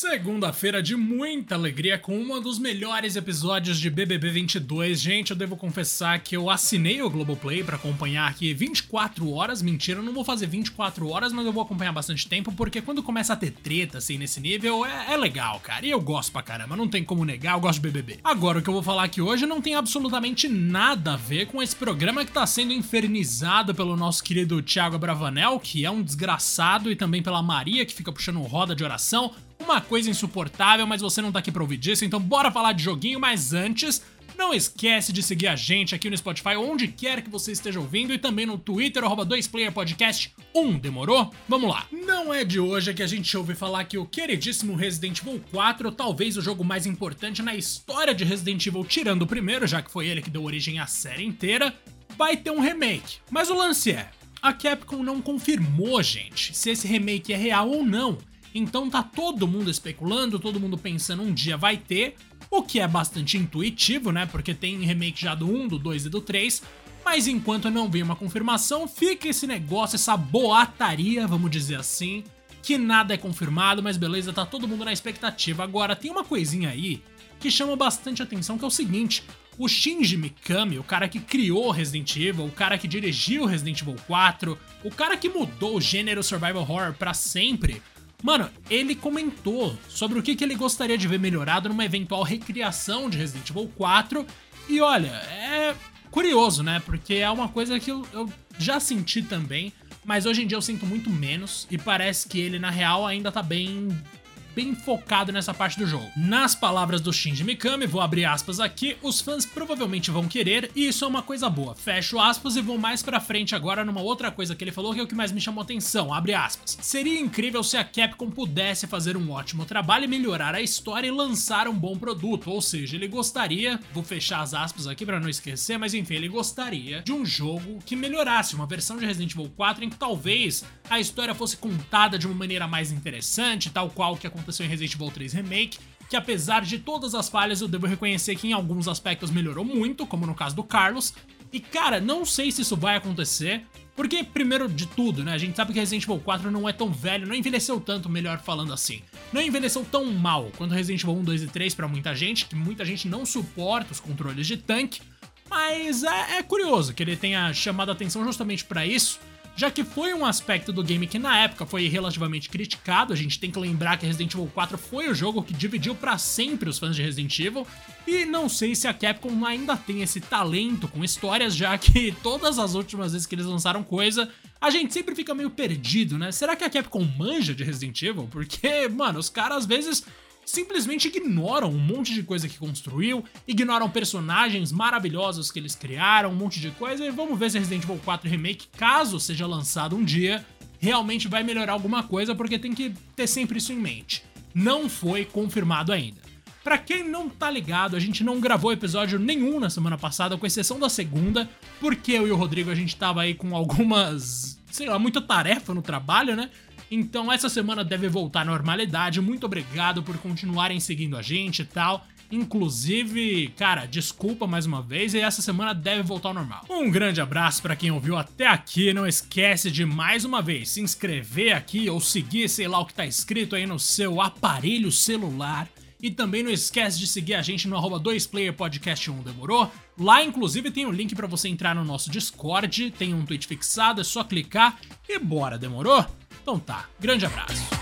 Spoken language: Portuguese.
Segunda-feira de muita alegria com um dos melhores episódios de BBB 22. Gente, eu devo confessar que eu assinei o Globoplay para acompanhar aqui 24 horas. Mentira, eu não vou fazer 24 horas, mas eu vou acompanhar bastante tempo, porque quando começa a ter treta assim nesse nível, é, é legal, cara. E eu gosto pra caramba, não tem como negar, eu gosto de BBB. Agora, o que eu vou falar aqui hoje não tem absolutamente nada a ver com esse programa que tá sendo infernizado pelo nosso querido Thiago Bravanel, que é um desgraçado, e também pela Maria, que fica puxando roda de oração uma coisa insuportável, mas você não tá aqui pra ouvir disso, então bora falar de joguinho, mas antes, não esquece de seguir a gente aqui no Spotify, onde quer que você esteja ouvindo, e também no Twitter, arroba 2playerpodcast 1, demorou? Vamos lá! Não é de hoje que a gente ouve falar que o queridíssimo Resident Evil 4, talvez o jogo mais importante na história de Resident Evil, tirando o primeiro, já que foi ele que deu origem à série inteira, vai ter um remake. Mas o lance é, a Capcom não confirmou, gente, se esse remake é real ou não. Então tá todo mundo especulando, todo mundo pensando um dia vai ter, o que é bastante intuitivo, né? Porque tem remake já do 1, do 2 e do 3. Mas enquanto não vem uma confirmação, fica esse negócio, essa boataria, vamos dizer assim, que nada é confirmado, mas beleza, tá todo mundo na expectativa. Agora, tem uma coisinha aí que chama bastante atenção, que é o seguinte: o Shinji Mikami, o cara que criou Resident Evil, o cara que dirigiu Resident Evil 4, o cara que mudou o gênero survival horror para sempre, Mano, ele comentou sobre o que, que ele gostaria de ver melhorado numa eventual recriação de Resident Evil 4. E olha, é curioso, né? Porque é uma coisa que eu, eu já senti também, mas hoje em dia eu sinto muito menos. E parece que ele, na real, ainda tá bem bem focado nessa parte do jogo. Nas palavras do Shinji Mikami, vou abrir aspas aqui, os fãs provavelmente vão querer, e isso é uma coisa boa. Fecho aspas e vou mais pra frente agora numa outra coisa que ele falou que é o que mais me chamou atenção, abre aspas. Seria incrível se a Capcom pudesse fazer um ótimo trabalho e melhorar a história e lançar um bom produto, ou seja, ele gostaria, vou fechar as aspas aqui para não esquecer, mas enfim, ele gostaria de um jogo que melhorasse, uma versão de Resident Evil 4 em que talvez a história fosse contada de uma maneira mais interessante, tal qual que aconteceu aconteceu em Resident Evil 3 Remake, que apesar de todas as falhas, eu devo reconhecer que em alguns aspectos melhorou muito, como no caso do Carlos. E cara, não sei se isso vai acontecer, porque primeiro de tudo, né, a gente sabe que Resident Evil 4 não é tão velho, não envelheceu tanto, melhor falando assim. Não envelheceu tão mal quanto Resident Evil 1, 2 e 3 para muita gente, que muita gente não suporta os controles de tanque, mas é, é curioso que ele tenha chamado a atenção justamente para isso já que foi um aspecto do game que na época foi relativamente criticado. A gente tem que lembrar que Resident Evil 4 foi o jogo que dividiu para sempre os fãs de Resident Evil, e não sei se a Capcom ainda tem esse talento com histórias, já que todas as últimas vezes que eles lançaram coisa, a gente sempre fica meio perdido, né? Será que a Capcom manja de Resident Evil? Porque, mano, os caras às vezes simplesmente ignoram um monte de coisa que construiu, ignoram personagens maravilhosos que eles criaram, um monte de coisa, e vamos ver se Resident Evil 4 Remake, caso seja lançado um dia, realmente vai melhorar alguma coisa, porque tem que ter sempre isso em mente. Não foi confirmado ainda. Para quem não tá ligado, a gente não gravou episódio nenhum na semana passada, com exceção da segunda, porque eu e o Rodrigo a gente tava aí com algumas, sei lá, muita tarefa no trabalho, né? Então essa semana deve voltar à normalidade. Muito obrigado por continuarem seguindo a gente e tal. Inclusive, cara, desculpa mais uma vez e essa semana deve voltar ao normal. Um grande abraço para quem ouviu até aqui. Não esquece de mais uma vez se inscrever aqui ou seguir, sei lá o que tá escrito aí no seu aparelho celular. E também não esquece de seguir a gente no arroba 2playerpodcast1, demorou? Lá, inclusive, tem um link para você entrar no nosso Discord, tem um tweet fixado, é só clicar e bora, demorou? Então tá, grande abraço.